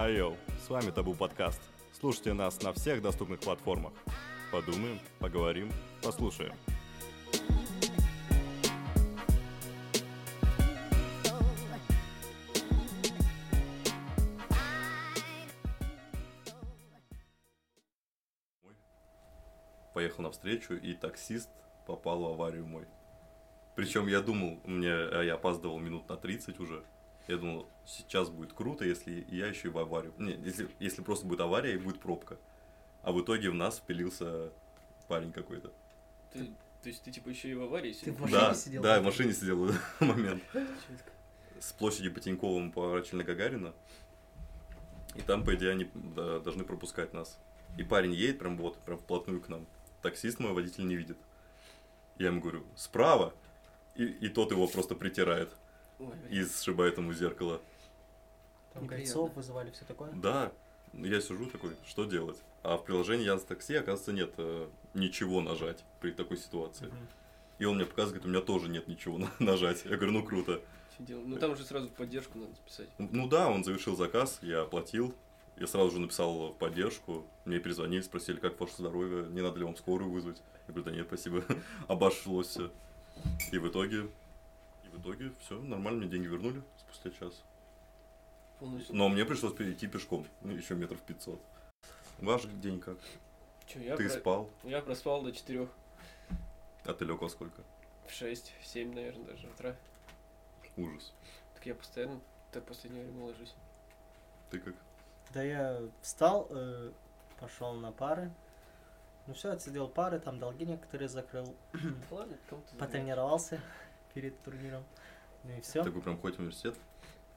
Айо, с вами Табу Подкаст. Слушайте нас на всех доступных платформах. Подумаем, поговорим, послушаем. Поехал навстречу, и таксист попал в аварию мой. Причем я думал, мне, а я опаздывал минут на 30 уже. Я думал, сейчас будет круто, если я еще и в аварию. Не, если, если просто будет авария и будет пробка. А в итоге в нас впилился парень какой-то. Ты, то есть ты типа еще и в аварии Ты сидел? в машине Да, сидел? да, в машине сидел в этот момент. С площади по Тиньковому поворачивали на Гагарина. И там, по идее, они да, должны пропускать нас. И парень едет прям вот, прям вплотную к нам. Таксист мой водитель не видит. Я ему говорю, справа. И, и тот его просто притирает и сшибает ему зеркало. Там кольцов вызывали, все такое? Да, я сижу такой, что делать? А в приложении Яндекс Такси, оказывается, нет э, ничего нажать при такой ситуации. Мгм. И он мне показывает, у меня тоже нет ничего на- нажать. Я говорю, ну круто. что делать? Ну там уже сразу поддержку надо списать. Ну да, он завершил заказ, я оплатил. Я сразу же написал в поддержку. Мне перезвонили, спросили, как ваше здоровье, не надо ли вам скорую вызвать. Я говорю, да нет, спасибо, обошлось все. И в итоге, и в итоге все, нормально, мне деньги вернули спустя час. Полностью. Но мне пришлось перейти пешком, ну, еще метров 500. Ваш день как? Чё, я, Ты про- спал? я проспал до 4, А ты лег во сколько? в 6, в 7, наверное, даже утра. Ужас. Так я постоянно так последнее время ложусь. Ты как? Да я встал, э, пошел на пары. Ну все, отсидел пары, там долги некоторые закрыл. Да ладно, Потренировался перед турниром. Ну и все. Так вы прям в университет?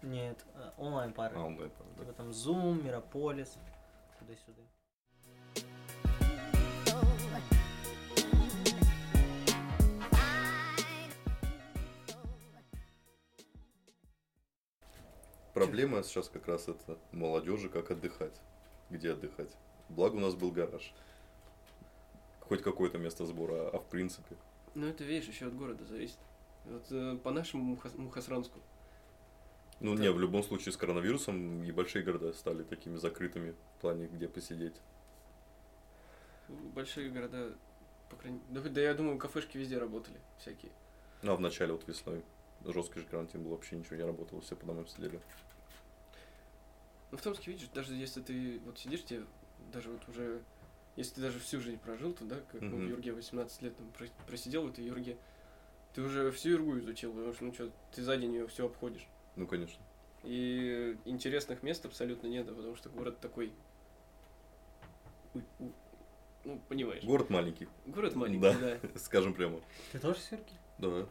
Нет, э, онлайн пары. А, он да, да. Типа там Zoom, Мирополис, туда-сюда. Проблема сейчас как раз это молодежи, как отдыхать. Где отдыхать? Благо у нас был гараж. Хоть какое-то место сбора, а в принципе. Ну это, видишь, еще от города зависит. Вот э, по нашему Мухас- Мухосранску. Ну Да. не, в любом случае с коронавирусом и большие города стали такими закрытыми в плане, где посидеть. Большие города, по крайней да, да я думаю, кафешки везде работали всякие. Ну а в начале вот весной жесткий же карантин был, вообще ничего не работало, все по домам сидели. Ну, в Томске, видишь, даже если ты вот сидишь, тебе даже вот уже, если ты даже всю жизнь прожил, то, да, как ну, в. Юрге 18 лет там про- просидел в этой Юрге, ты уже всю Юргу изучил, потому что, ну что, ты за день ее все обходишь. Ну конечно. И интересных мест абсолютно нет, потому что город такой... Ну, понимаешь. Город маленький, Город маленький, Да. да. скажем прямо. Ты тоже с Юрки? Да,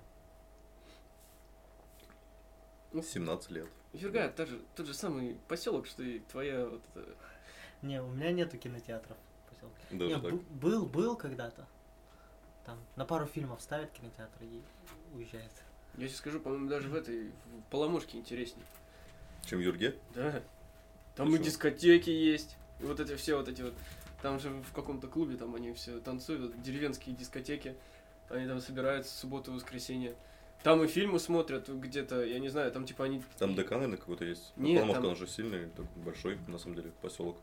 Ну, 17 лет. Юрга, тот же, тот же самый поселок, что и твоя вот эта... Не, у меня нету кинотеатров в поселке. Даже Не, так. бу- был, был когда-то. Там на пару фильмов ставят кинотеатр и уезжает. Я тебе скажу, по-моему, даже в этой, в Поломушке интереснее. Чем в Юрге? Да. Там и Почему? дискотеки есть. И вот эти все вот эти вот. Там же в каком-то клубе там они все танцуют, деревенские дискотеки. Они там собираются в субботу и воскресенье. Там и фильмы смотрят где-то, я не знаю, там типа они... Там ДК, наверное, какой-то есть. Нет, Коломовка, там- он же сильный, такой большой, на самом деле, поселок.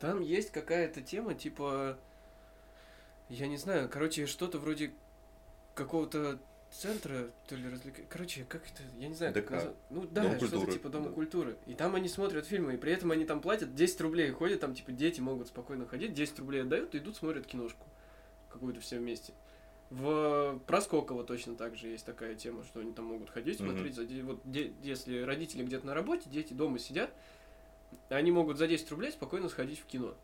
Там есть какая-то тема, типа... Я не знаю, короче, что-то вроде какого-то центра, то ли развлека... Короче, как это, я не знаю, как ДК. назвать. Ну да, Дом что-то типа Дома да. культуры. И там они смотрят фильмы, и при этом они там платят 10 рублей, ходят там, типа, дети могут спокойно ходить, 10 рублей отдают, и идут, смотрят киношку какую-то все вместе. В Проскоково точно так же есть такая тема, что они там могут ходить, смотреть. За... де- Вот де- если родители где-то на работе, дети дома сидят, они могут за 10 рублей спокойно сходить в кино.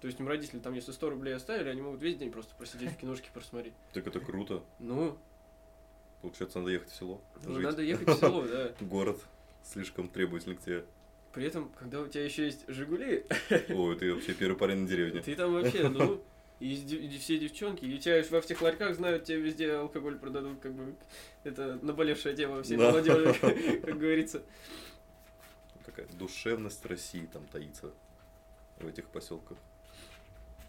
То есть им родители там, если 100 рублей оставили, они могут весь день просто просидеть в киношке просмотреть. Так это круто. Ну, Получается, надо ехать в село. ну, жить. надо ехать в село, да. Город слишком требовательный к тебе. При этом, когда у тебя еще есть Жигули, Ой, ты вообще первый парень на деревне. ты там вообще, ну, и, все девчонки, и тебя во всех ларьках знают, тебе везде алкоголь продадут, как бы, это наболевшая тема всей Да. молодежи, как говорится. Такая душевность России там таится в этих поселках.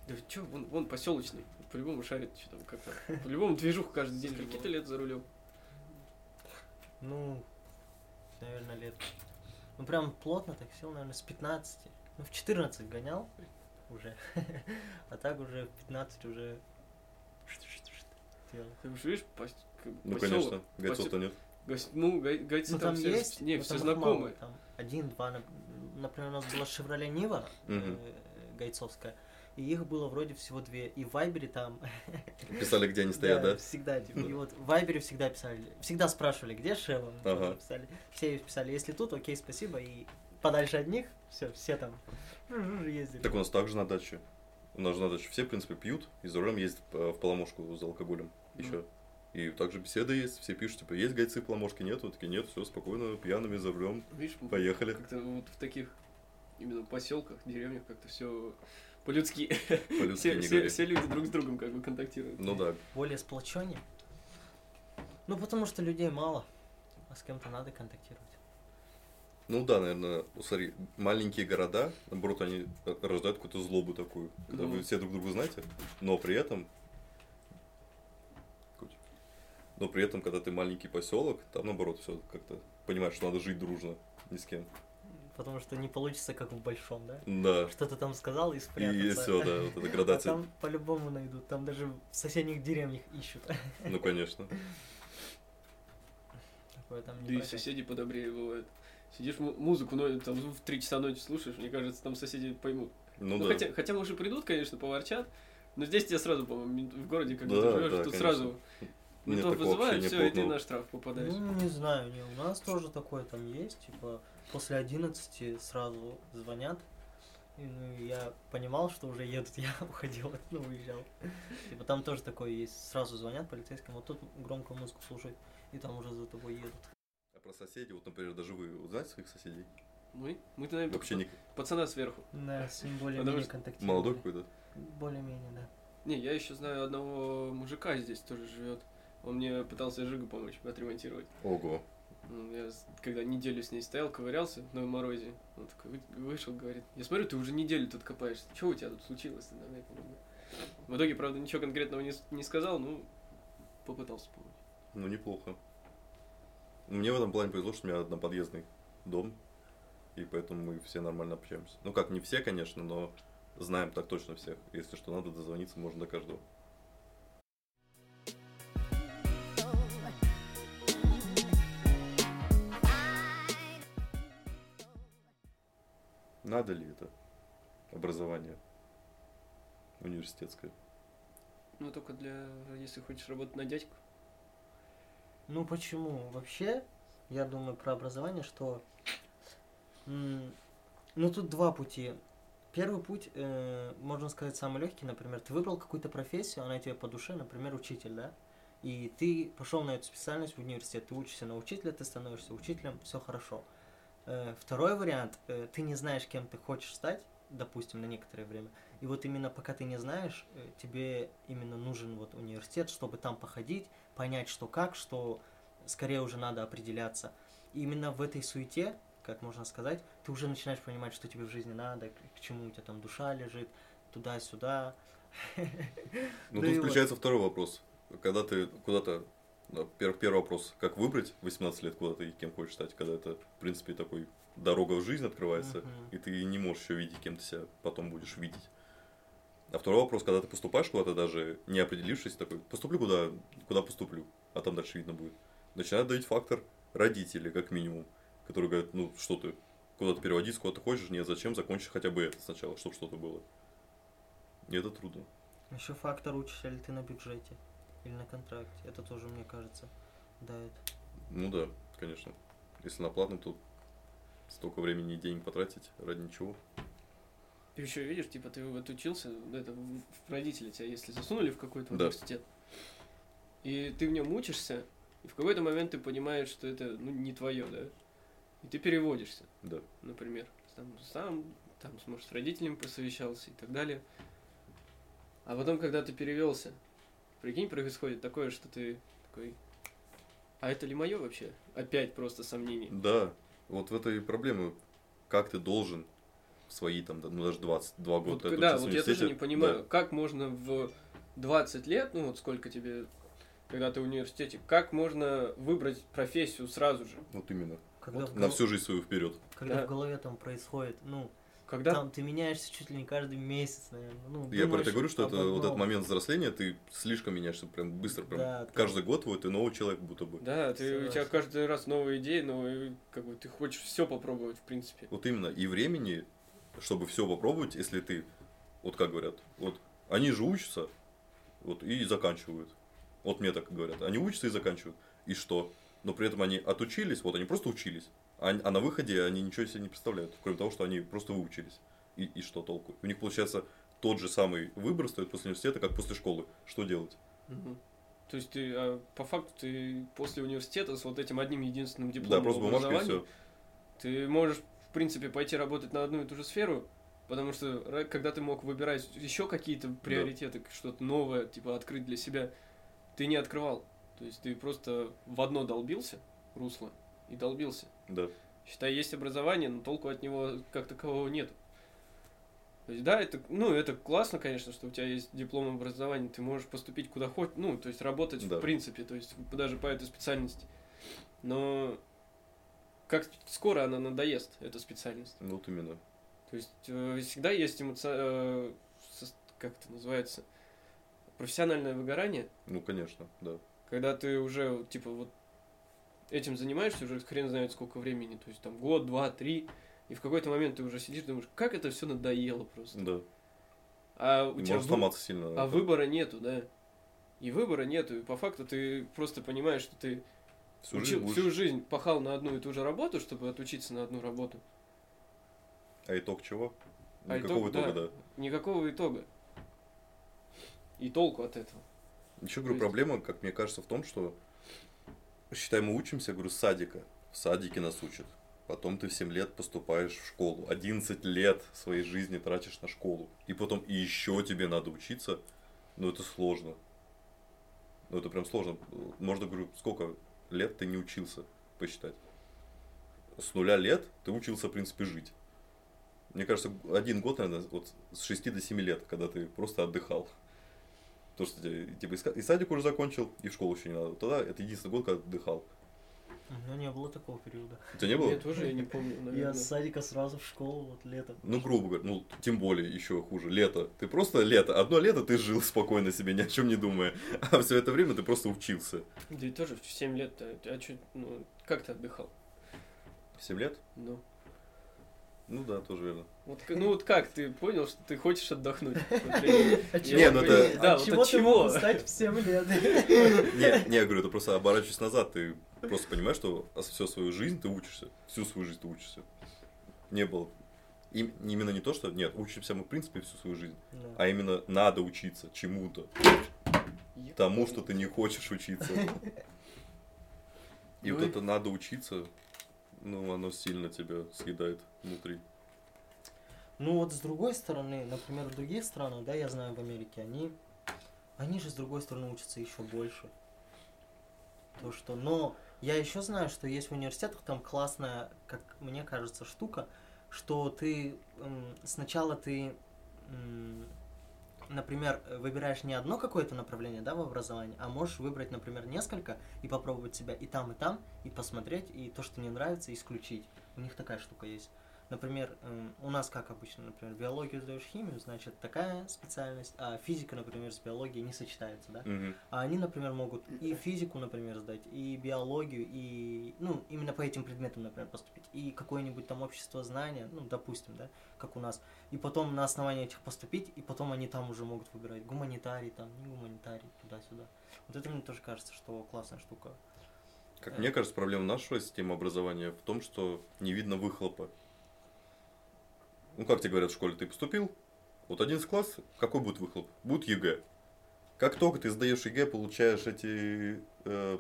Да что, вон, вон поселочный, по-любому шарит, что там, как там, по-любому движуху каждый день, какие-то лет за рулем. Ну, наверное, лет Ну, прям плотно так сел, наверное, с 15. Ну, в 14 гонял уже. А так уже в 15 уже делал. Ты уж видишь, Ну, конечно, гайцов-то нет. Ну, гай- гайцы Ну, там, там все, есть, не, но все мало, знакомые. Там один-два, нап- например, у нас была Шевроле Нива э, гайцовская, и их было вроде всего две. И в Вайбере там... Писали, где они стоят, да? всегда. типа, И вот в Вайбере всегда писали, всегда спрашивали, где Шева, Ага. писали. Все писали, если тут, окей, спасибо, и подальше от них, все, все там ездили. Так у нас также на даче. У нас же на даче все, в принципе, пьют и за рулем ездят в Поломошку за алкоголем еще. И также беседы есть, все пишут, типа, есть гайцы в Поломошке, нету? Такие, нет, все, спокойно, пьяными за рулем, поехали. как-то вот в таких именно поселках, деревнях как-то все по-людски. По-людски все, все, люди друг с другом как бы контактируют. Ну да, Более сплоченнее. Ну, потому что людей мало, а с кем-то надо контактировать. Ну да, наверное, смотри, маленькие города, наоборот, они э, рождают какую-то злобу такую, когда Ну. вы все друг друга знаете, но при этом но при этом, когда ты маленький поселок, там наоборот все как-то понимаешь, что надо жить дружно, ни с кем. Потому что не получится, как в большом, да? Да. Что-то там сказал и И спрятаться. все, да, вот эта А градация. там по-любому найдут. Там даже в соседних деревнях ищут. Ну, конечно. Такое там Да и соседи подобрее бывают. Сидишь му- музыку, но там в 3 часа ночи слушаешь, мне кажется, там соседи поймут. Ну, Ну, да. хотя, хотя, может, и придут, конечно, поворчат, но здесь тебе сразу, по-моему, в городе, когда Да, ты живешь, да, тут конечно. сразу ментов вызывают, все, и ты на штраф попадаешь. Ну, не знаю, не, у нас тоже такое там есть, типа, после 11 сразу звонят, и, ну, я понимал, что уже едут, я уходил, ну, уезжал. Типа, там тоже такое есть, сразу звонят полицейским, вот тут громко музыку слушают, и там уже за тобой едут. А про соседей, вот, например, даже вы вот знаете своих соседей? Мы? Мы-то, наверное, Вообще не пацана сверху. Да, с ним более-менее что контактировали. молодой какой-то? Более-менее, да. Не, я еще знаю одного мужика здесь тоже живет. Он мне пытался Жигу помочь отремонтировать. Ого. Ну, Я когда неделю с ней стоял, ковырялся на морозе, он такой вы- вышел, говорит, я смотрю, ты уже неделю тут копаешься, что у тебя тут случилось? Давай помогу». В итоге, правда, ничего конкретного не, не сказал, ну, попытался помочь. Ну, неплохо. Мне в этом плане повезло, что у меня одноподъездный дом, и поэтому мы все нормально общаемся. Ну как, не все, конечно, но знаем так точно всех. Если что надо, дозвониться можно до каждого. Надо ли это образование университетское? Ну, только для, если хочешь работать на дядьку. Ну почему? Вообще, я думаю про образование, что ну тут два пути. Первый путь, э, можно сказать, самый легкий, например, ты выбрал какую-то профессию, она тебе по душе, например, учитель, да? И ты пошел на эту специальность в университет, ты учишься на учителя, ты становишься учителем, все хорошо. Э, второй вариант, э, ты не знаешь, кем ты хочешь стать, допустим, на некоторое время. И вот именно пока ты не знаешь, э, тебе именно нужен вот университет, чтобы там походить, понять, что как, что скорее уже надо определяться. И именно в этой суете, как можно сказать, ты уже начинаешь понимать, что тебе в жизни надо, к, чему у тебя там душа лежит, туда-сюда. Ну, Да тут включается второй вопрос. Когда ты куда-то... да, пер- Первый вопрос, как выбрать в 18 лет куда ты и кем хочешь стать, когда это, в принципе, такой дорога в жизнь открывается, Мгм. и ты не можешь еще видеть, кем ты себя потом будешь видеть. А второй вопрос, когда ты поступаешь куда-то, даже не определившись, такой, поступлю куда, куда поступлю, а там дальше видно будет. Начинает давить фактор родителей, как минимум, которые говорят, ну, что ты, куда ты переводиться, куда ты хочешь, нет, зачем, закончишь хотя бы это сначала, чтобы что-то было. И это трудно. Еще фактор учишься ли ты на бюджете или на контракте. Это тоже, мне кажется, давит. Ну да, конечно. Если на платном, то столько времени и денег потратить ради ничего. Ты еще видишь, типа, ты вот учился, это, в- в родители тебя, если засунули в какой-то Да. университет, и ты в нем учишься, и в какой-то момент ты понимаешь, что это ну, не твое, да? И ты переводишься, Да. например. Там сам, там, может, с родителями посовещался и так далее. А потом, когда ты перевелся, прикинь, происходит такое, что ты такой, а это ли мое вообще? Опять просто сомнение. Да, вот в этой и проблема. Как ты должен в свои там, ну даже 22 года Вот, да, вот я тоже не понимаю, да. как можно в 20 лет, ну вот сколько тебе, когда ты в университете, как можно выбрать профессию сразу же? Вот именно. Когда, Вот в, На всю жизнь свою вперед. когда Да. в голове там происходит, ну, Когда там ты меняешься чуть ли не каждый месяц, наверное. Ну, Я про это говорю, что это вот этот момент взросления, ты слишком меняешься, прям быстро, прям. Да. Каждый год вот ты новый человек будто бы. Да, ты, у тебя каждый раз новые идеи, новые, как бы ты хочешь все попробовать, в принципе. Вот именно. И времени, чтобы все попробовать, если ты, вот как говорят, вот они же учатся, вот и заканчивают. Вот мне так говорят. Они учатся и заканчивают. И что? Но при этом они отучились, вот они просто учились. А, а на выходе они ничего себе не представляют, кроме того, что они просто выучились. И, и что толку? У них получается тот же самый выбор стоит после университета, как после школы. Что делать? Мгм. То есть ты, а, по факту, ты после университета с вот этим одним единственным Да, дипломом просто бумажка и все. ты можешь, в принципе, пойти работать на одну и ту же сферу, потому что когда ты мог выбирать еще какие-то приоритеты, что-то новое, типа открыть для себя, ты не открывал. То есть ты просто в одно долбился, русло, и долбился. Да. Считай, есть образование, но толку от него как такового нет. То есть, да, это, ну, это классно, конечно, что у тебя есть диплом образования, ты можешь поступить куда хочешь, ну, то есть работать Да. в принципе, то есть даже по этой специальности. Но как скоро она надоест, эта специальность? Ну, Вот именно. То есть э, всегда есть эмоци... э, как это называется? Профессиональное выгорание, Ну, конечно, да. когда ты уже, типа, вот этим занимаешься уже хрен знает сколько времени, то есть там год, два, три, и в какой-то момент ты уже сидишь, думаешь, как это все надоело просто. Да. А у И тебя может вы- сломаться сильно. а это. выбора нету, да. И выбора нету, и по факту ты просто понимаешь, что ты Всю учил- жизнь будешь- всю жизнь пахал на одну и ту же работу, чтобы отучиться на одну работу. А итог чего? А Никакого итог, итога, да. да. Никакого итога. И толку от этого. Еще говорю, есть- проблема, как мне кажется, в том, что считай, мы учимся, говорю, с садика. В садике нас учат. Потом ты в 7 лет поступаешь в школу. 11 лет своей жизни тратишь на школу. И потом и еще тебе надо учиться. Ну, это сложно. Ну, это прям сложно. Можно, говорю, сколько лет ты не учился, посчитать. С нуля лет ты учился, в принципе, жить. Мне кажется, один год, наверное, вот с 6 до 7 лет, когда ты просто отдыхал. То, что тебе, типа, и садик уже закончил, и в школу еще не надо. Тогда это единственный год, когда отдыхал. У меня не было такого периода. У тебя не было? Я тоже я не помню, Я наверное. с садика сразу в школу, вот летом. Ну, грубо говоря, ну, тем более, еще хуже, лето. Ты просто лето, одно лето ты жил спокойно себе, ни о чем не думая. А все это время ты просто учился. Да и тоже в 7 лет, а, а чё, ну, как ты отдыхал? В 7 лет? Ну, Ну да, тоже верно. вот, ну вот как ты понял, что ты хочешь отдохнуть? А Не, ну это- Да, от вот чего от чего? стать в 7 лет? Не, не, я говорю, это просто оборачиваясь назад, ты просто понимаешь, что всю свою жизнь ты учишься. Всю свою жизнь ты учишься. Не было. Им, именно не то, что... Нет, учимся мы, в принципе, всю свою жизнь. Да. А именно надо учиться чему-то. Тому, что ты не хочешь учиться. И Ну вот и- это надо учиться, ну, оно сильно тебя съедает внутри. Ну вот с другой стороны, например, в других странах, да, я знаю в Америке, они, они же с другой стороны учатся еще больше. То что, но я еще знаю, что есть в университетах там классная, как мне кажется, штука, что ты м, сначала ты, м, например, выбираешь не одно какое-то направление, да, в образовании, а можешь выбрать, например, несколько и попробовать себя и там, и там, и посмотреть, и то, что не нравится, исключить. У них такая штука есть. Например, эм, у нас как обычно, например, биологию сдаешь химию, значит такая специальность, а физика, например, с биологией не сочетается, да? Мгм. А они, например, могут и физику, например, сдать, и биологию, и, ну, именно по этим предметам, например, поступить, и какое-нибудь там общество знания, ну, допустим, да, как у нас, и потом на основании этих поступить, и потом они там уже могут выбирать гуманитарий, там, не гуманитарий, туда-сюда. Вот это мне тоже кажется, что классная штука. Как Э. мне кажется, проблема нашего системы образования в том, что не видно выхлопа. Ну, как тебе говорят в школе, ты поступил, вот 11 класс, какой будет выхлоп? Будет ЕГЭ. Как только ты сдаешь ЕГЭ, получаешь эти э,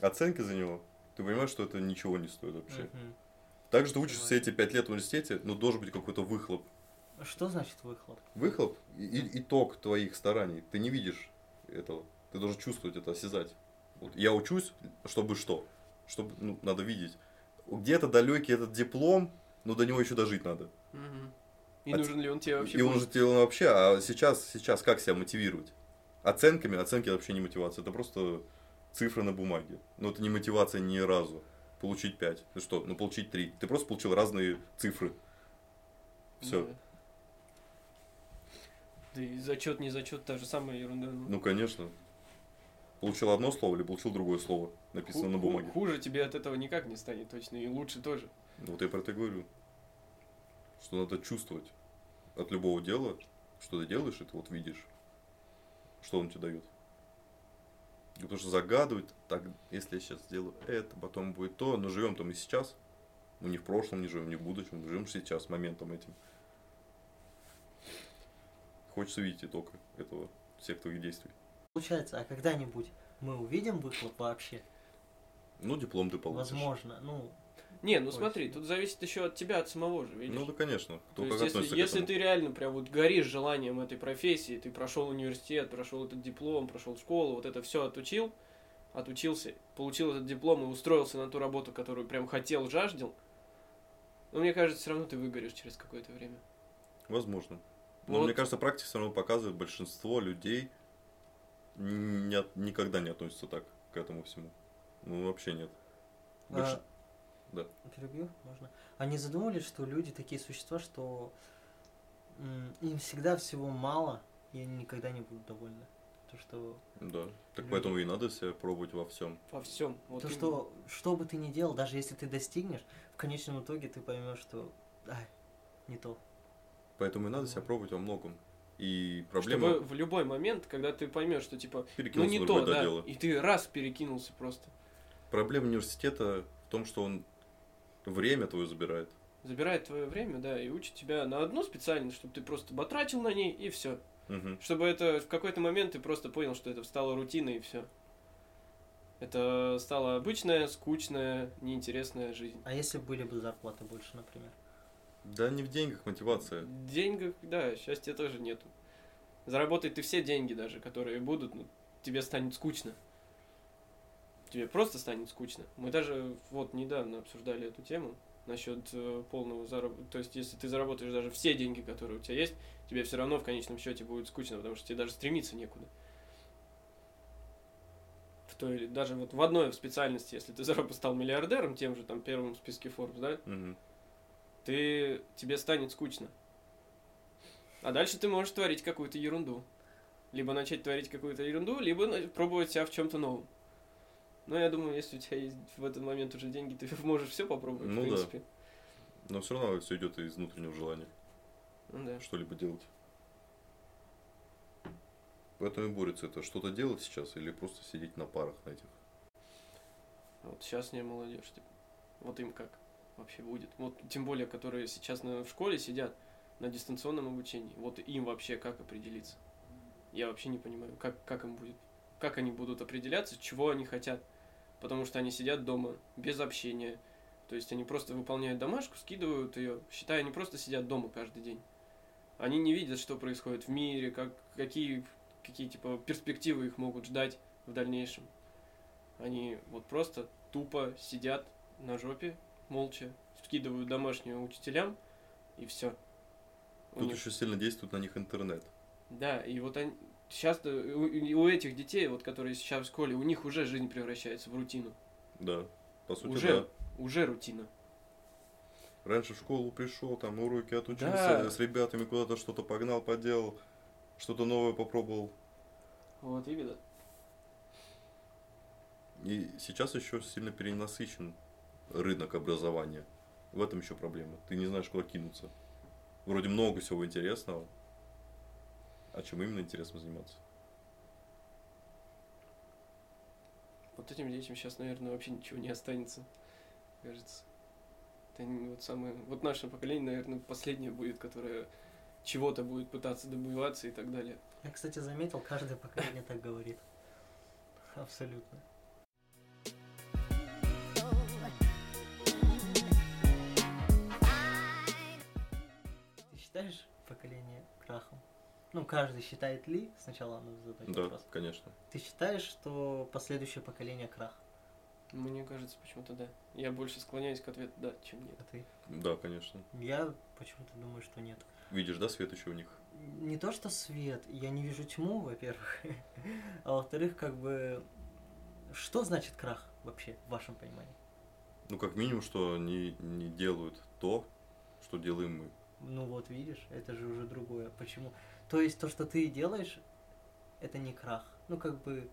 оценки за него, ты понимаешь, что это ничего не стоит вообще. Мгм. Также ты учишься все эти 5 лет в университете, но должен быть какой-то выхлоп. Что значит выхлоп? Выхлоп и- итог твоих стараний. Ты не видишь этого. Ты должен чувствовать это, осязать. Вот я учусь, чтобы что? Чтобы, ну, надо видеть. Где-то далекий этот диплом, но до него еще дожить надо. Мгм. И А нужен ли он тебе вообще? И он будет? же тебе вообще, а сейчас, сейчас как себя мотивировать? Оценками, оценки вообще не мотивация, это просто цифры на бумаге. Но это не мотивация ни разу. получить 5. Ну что, ну получить 3. Ты просто получил разные цифры. Все. Да. Да и зачет, не зачет, та же самая ерунда. ну. Ну, конечно. Получил одно слово или получил другое слово, написано Ху- на бумаге. Хуже тебе от этого никак не станет точно, и лучше тоже. Вот я про это говорю. Что надо чувствовать от любого дела, что ты делаешь, и ты вот видишь, что он тебе дает. И Потому что загадывать, так, если я сейчас сделаю это, потом будет то, но живем там и сейчас. Мы не в прошлом, не живем, не в будущем, мы живем сейчас, моментом этим. Хочется видеть итог этого, всех твоих действий. Получается, а когда-нибудь мы увидим выхлоп вообще? Ну, диплом ты получишь. Возможно. Ну, Не, ну Ой, смотри, тут зависит еще от тебя, от самого же, видишь? Ну да, конечно. Кто То есть, если, если ты реально прям вот горишь желанием этой профессии, ты прошел университет, прошел этот диплом, прошел школу, вот это все отучил, отучился, получил этот диплом и устроился на ту работу, которую прям хотел, жаждал, но мне кажется, все равно ты выгоришь через какое-то время. Возможно. Но Вот. мне кажется, практика все равно показывает, большинство людей не никогда не относятся так к этому всему. Ну, вообще нет. Больше- а, да. Перебью, можно. Они задумались, что люди такие существа, что им всегда всего мало, и они никогда не будут довольны. То, что, Да. Так Люди. поэтому и надо себя пробовать во всем. Во всем. Вот то, именно. что, что бы ты ни делал, даже если ты достигнешь, в конечном итоге ты поймешь, что ай, не то. Поэтому и надо себя пробовать во многом. И проблема Чтобы в любой момент, когда ты поймешь, что типа, ну не то, другое да, дело. и ты раз перекинулся просто. Проблема университета в том, что он время твое забирает. Забирает твое время, да, и учит тебя на одну специальность, чтобы ты просто батрачил на ней, и все. Мгм. Чтобы это в какой-то момент ты просто понял, что это стало рутиной, и все. Это стала обычная, скучная, неинтересная жизнь. А если были бы зарплаты больше, например? Да не в деньгах мотивация. В деньгах, да, счастья тоже нету. Заработать ты все деньги даже, которые будут, ну, тебе станет скучно. Тебе просто станет скучно. Мы даже вот недавно обсуждали эту тему насчет э, полного заработка. То есть, если ты заработаешь даже все деньги, которые у тебя есть, тебе все равно в конечном счете будет скучно, потому что тебе даже стремиться некуда. В той, или даже вот в одной специальности, если ты зараб- стал миллиардером, тем же там первым в списке Forbes, да, Мгм. ты тебе станет скучно. А дальше ты можешь творить какую-то ерунду. Либо начать творить какую-то ерунду, либо на- пробовать себя в чем-то новом. Но я думаю, если у тебя есть в этот момент уже деньги, ты можешь все попробовать, Ну в да. принципе. Но все равно все идет из внутреннего желания Ну да. что-либо делать. Поэтому и борется это что-то делать сейчас или просто сидеть на парах на этих. Вот сейчас не молодежь. типа, Вот им как вообще будет. Вот тем более, которые сейчас на, в школе сидят на дистанционном обучении. Вот им вообще как определиться? Я вообще не понимаю, как, как им будет. Как они будут определяться, чего они хотят. Потому что они сидят дома без общения. То есть они просто выполняют домашку, скидывают ее. Считай, они просто сидят дома каждый день. Они не видят, что происходит в мире, как, какие, какие типа перспективы их могут ждать в дальнейшем. Они вот просто тупо сидят на жопе, молча, скидывают домашнюю учителям, и все. Тут еще сильно действует на них интернет. Да, и вот они... Сейчас у, у этих детей, вот которые сейчас в школе, у них уже жизнь превращается в рутину. Да. По сути, Уже, да. уже рутина. Раньше в школу пришел, там уроки отучился, Да. с ребятами куда-то что-то погнал, поделал, что-то новое попробовал. Вот именно. И сейчас еще сильно перенасыщен рынок образования. В этом еще проблема. Ты не знаешь, куда кинуться. Вроде много всего интересного. А чем именно интересно заниматься? Вот этим детям сейчас, наверное, вообще ничего не останется, кажется. Это вот самое... Вот наше поколение, наверное, последнее будет, которое чего-то будет пытаться добиваться и так далее. Я, кстати, заметил, каждое поколение так говорит. Абсолютно. Ты считаешь поколение крахом? Ну, каждый считает ли, сначала надо задать Да, вопрос. конечно. Ты считаешь, что последующее поколение крах? Мне кажется, почему-то да. Я больше склоняюсь к ответу да, чем нет. А ты? Да, конечно. Я почему-то думаю, что нет. Видишь, да, свет еще у них? Не то, что свет, я не вижу тьму, во-первых. А во-вторых, как бы, что значит крах вообще, в вашем понимании? Ну, как минимум, что они не делают то, что делаем мы. Ну вот видишь, это же уже другое. Почему? То есть то, что ты делаешь, это не крах. Ну как бы,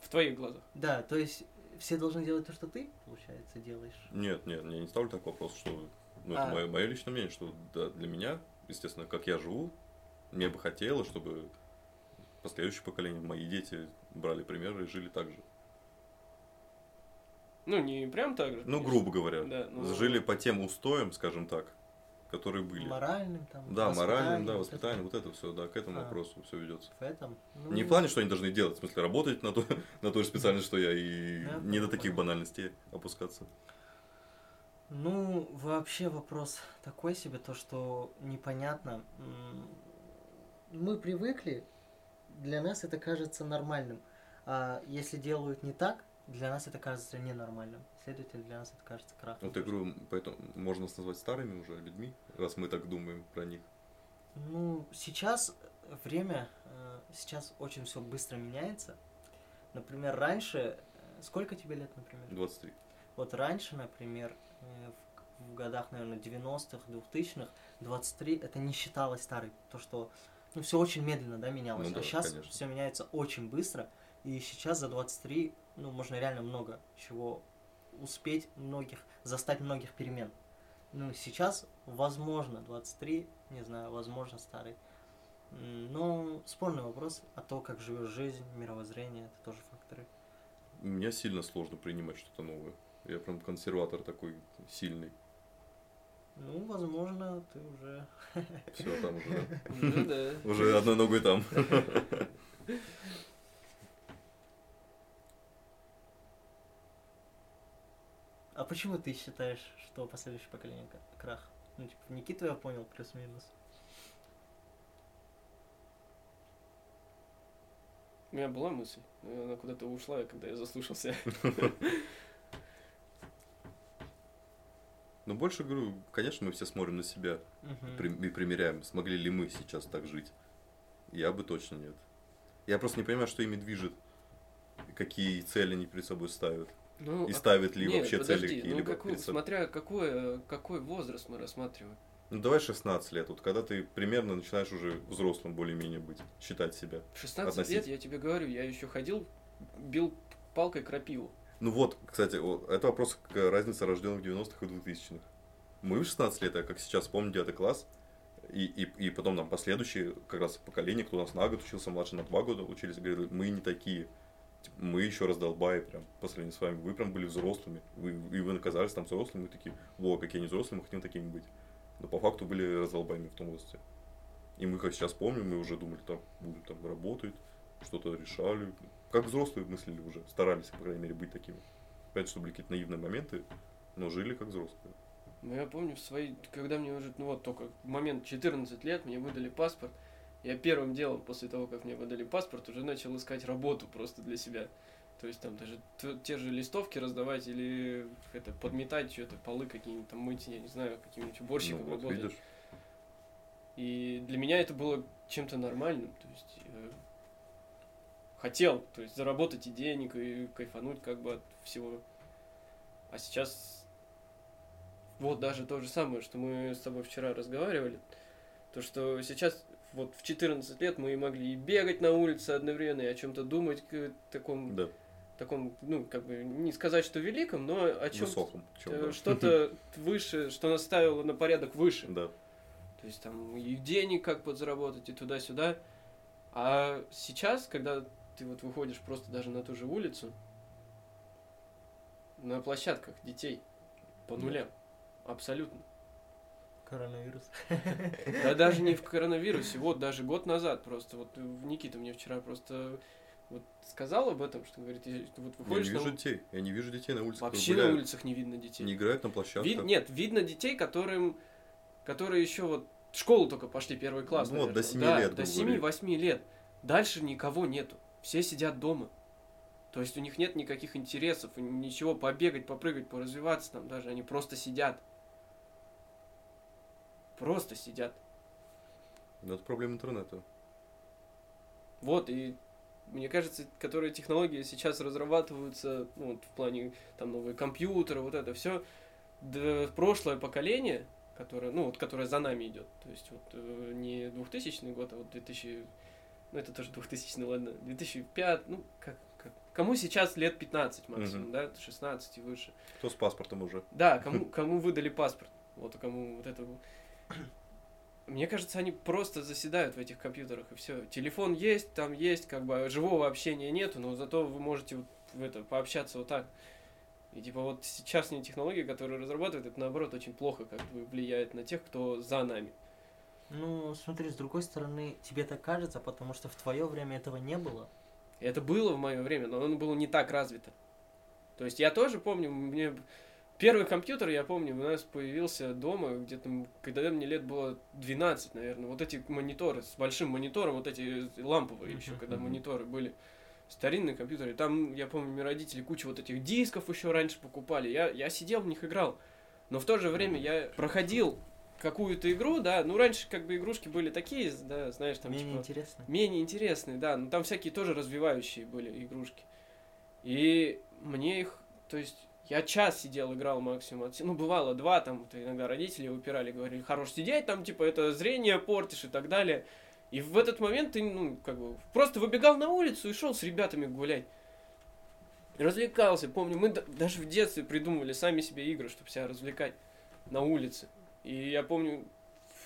В твоих глазах. да, то есть все должны делать то, что ты, получается, делаешь. Нет, нет, я не ставлю так вопрос, что... Ну, это А. мое, мое личное мнение, что да, для меня, естественно, как я живу, мне бы хотелось, чтобы последующее поколение, мои дети брали примеры и жили так же. Ну, не прям так же. Ну, конечно. грубо говоря. Да, ну- Жили по тем устоям, скажем так, которые были. Моральным там. Да, моральным, воспитанием, да, вот воспитание, вот это все, да, к этому А. вопросу все ведется. В этом. ну, Не в плане, что они должны делать, в смысле работать на, то, на той же специальности, что я, и не до таких банальностей опускаться. Ну, вообще вопрос такой себе, то, что непонятно. Мы привыкли, для нас это кажется нормальным. А если делают не так, для нас это кажется ненормальным. Следовательно, для нас это кажется крахом. Вот я говорю, поэтому можно нас назвать старыми уже людьми, раз мы так думаем про них. Ну, сейчас время, э, сейчас очень все быстро меняется. Например, раньше, э, сколько тебе лет, например? 23. Вот раньше, например, э, в, годах, наверное, 90-х, 2000-х, 23 это не считалось старой. То, что ну, все очень медленно, да, менялось. Ну да, а сейчас все меняется очень быстро. И сейчас за 23, ну, можно реально много чего успеть, многих, застать многих перемен. Ну, сейчас, возможно, 23, не знаю, возможно, старый. Но спорный вопрос, а то, как живешь жизнь, мировоззрение, это тоже факторы. Мне сильно сложно принимать что-то новое. Я прям консерватор такой сильный. Ну, возможно, ты уже Все, там уже. Ну да. Уже одной ногой там. А почему ты считаешь, что последующее поколение крах? Ну, типа, Никиту я понял, плюс-минус. У меня была мысль, но она куда-то ушла, когда я заслушался. Но больше говорю, конечно, мы все смотрим на себя и примеряем, смогли ли мы сейчас так жить. Я бы точно нет. Я просто не понимаю, что ими движет, какие цели они перед собой ставят. Ну, И а- ставят ли нет, вообще подожди, цели ну, какие-либо какой- перед собой. смотря какой, какой возраст мы рассматриваем. Ну давай 16 лет, вот когда ты примерно начинаешь уже взрослым более-менее быть, считать себя. В 16 лет, Относительно. я тебе говорю, я еще ходил, бил палкой крапиву. Ну вот, кстати, вот, это вопрос к разнице рожденных в 90-х и 2000-х. Мы в 16 лет, я как сейчас помню, 9 класс, и, и, и потом нам последующие как раз поколение, кто у нас на год учился, младше на 2 года учились, говорили, мы не такие. Типа, Мы еще раздолбаи прям по сравнению с вами. Вы прям были взрослыми. Вы, и вы наказались там взрослыми. Мы такие, во, какие они взрослые, мы хотим такими быть. Но по факту были раздолбаями в том возрасте. И мы, как сейчас помним, мы уже думали, там, будем там работать, что-то решали. Как взрослые мыслили уже, старались, по крайней мере, быть такими. Опять, что были какие-то наивные моменты, но жили как взрослые. Ну, я помню, в свои, когда мне уже, ну вот только момент 14 лет, мне выдали паспорт. Я первым делом, после того, как мне выдали паспорт, уже начал искать работу просто для себя. То есть там даже те же листовки раздавать или это подметать что-то, полы какие-нибудь там мыть, я не знаю, каким-нибудь уборщиком ну, вот, работать. видишь, И для меня это было чем-то нормальным. То есть э, хотел, то есть заработать и денег, и кайфануть как бы от всего. А сейчас вот даже то же самое, что мы с тобой вчера разговаривали. То, что сейчас вот в 14 лет мы могли и бегать на улице одновременно, и о чем-то думать, к таком, да, таком, ну, как бы, не сказать, что великом, но о чем высоком. чем, да. что-то выше, что нас ставило на порядок выше. Да. То есть там и денег как подзаработать, и туда-сюда. А сейчас, когда ты вот выходишь просто даже на ту же улицу, на площадках детей по Да. нулям. Абсолютно. Коронавирус. Да даже не в коронавирусе, вот даже год назад просто, вот Никита мне вчера просто вот сказал об этом, что говорит, вот Я не выходишь на вижу ул- детей. Я не вижу детей на улице. которые вообще на улицах не видно детей. Не играют на площадках. Вид- нет, видно детей, которым, которые еще вот в школу только пошли первый класс. Ну вот, до наверное. семи Да, лет, До грубо говоря. 7-8 лет. Дальше никого нету. Все сидят дома. То есть у них нет никаких интересов, ничего, побегать, попрыгать, поразвиваться там даже. Они просто сидят. Просто сидят. Но это проблема интернета. Вот, и мне кажется, которые технологии сейчас разрабатываются, ну, вот в плане там новые компьютеры, вот это все, да, прошлое поколение, которое, ну, вот, которое за нами идет, то есть вот э, не 2000 год, а вот 2000, ну, это тоже 2000, ладно, 2005, ну, как, как кому сейчас лет 15 максимум, Мгм. да, 16 и выше. Кто с паспортом уже? Да, кому, кому выдали паспорт, вот кому вот это. Мне кажется, они просто заседают в этих компьютерах и все. Телефон есть, там есть, как бы живого общения нету, но зато вы можете вот в это пообщаться вот так. И типа вот сейчасшние технологии, которые разрабатывают, это наоборот очень плохо как бы влияет на тех, кто за нами. Ну, смотри, с другой стороны, тебе так кажется, потому что в твое время этого не было. Это было в мое время, но оно было не так развито. То есть я тоже помню, мне первый компьютер, я помню, у нас появился дома, где-то, когда мне лет было 12, наверное. Вот эти мониторы с большим монитором, вот эти ламповые еще, когда мониторы были. Старинные компьютеры. Там, я помню, мне родители кучу вот этих дисков еще раньше покупали. Я, я сидел в них играл. Но в то же время я проходил какую-то игру, да, ну раньше как бы игрушки были такие, да, знаешь, там Менее типа, интересно. менее интересные, да, но там всякие тоже развивающие были игрушки. И мне их, то есть, я час сидел, играл максимум. Ну, бывало два, там, вот иногда родители выпирали, говорили, хорош сидеть, там, типа, это зрение портишь и так далее. И в этот момент ты, ну, как бы, просто выбегал на улицу и шел с ребятами гулять. Развлекался, помню, мы да- даже в детстве придумывали сами себе игры, чтобы себя развлекать на улице. И я помню,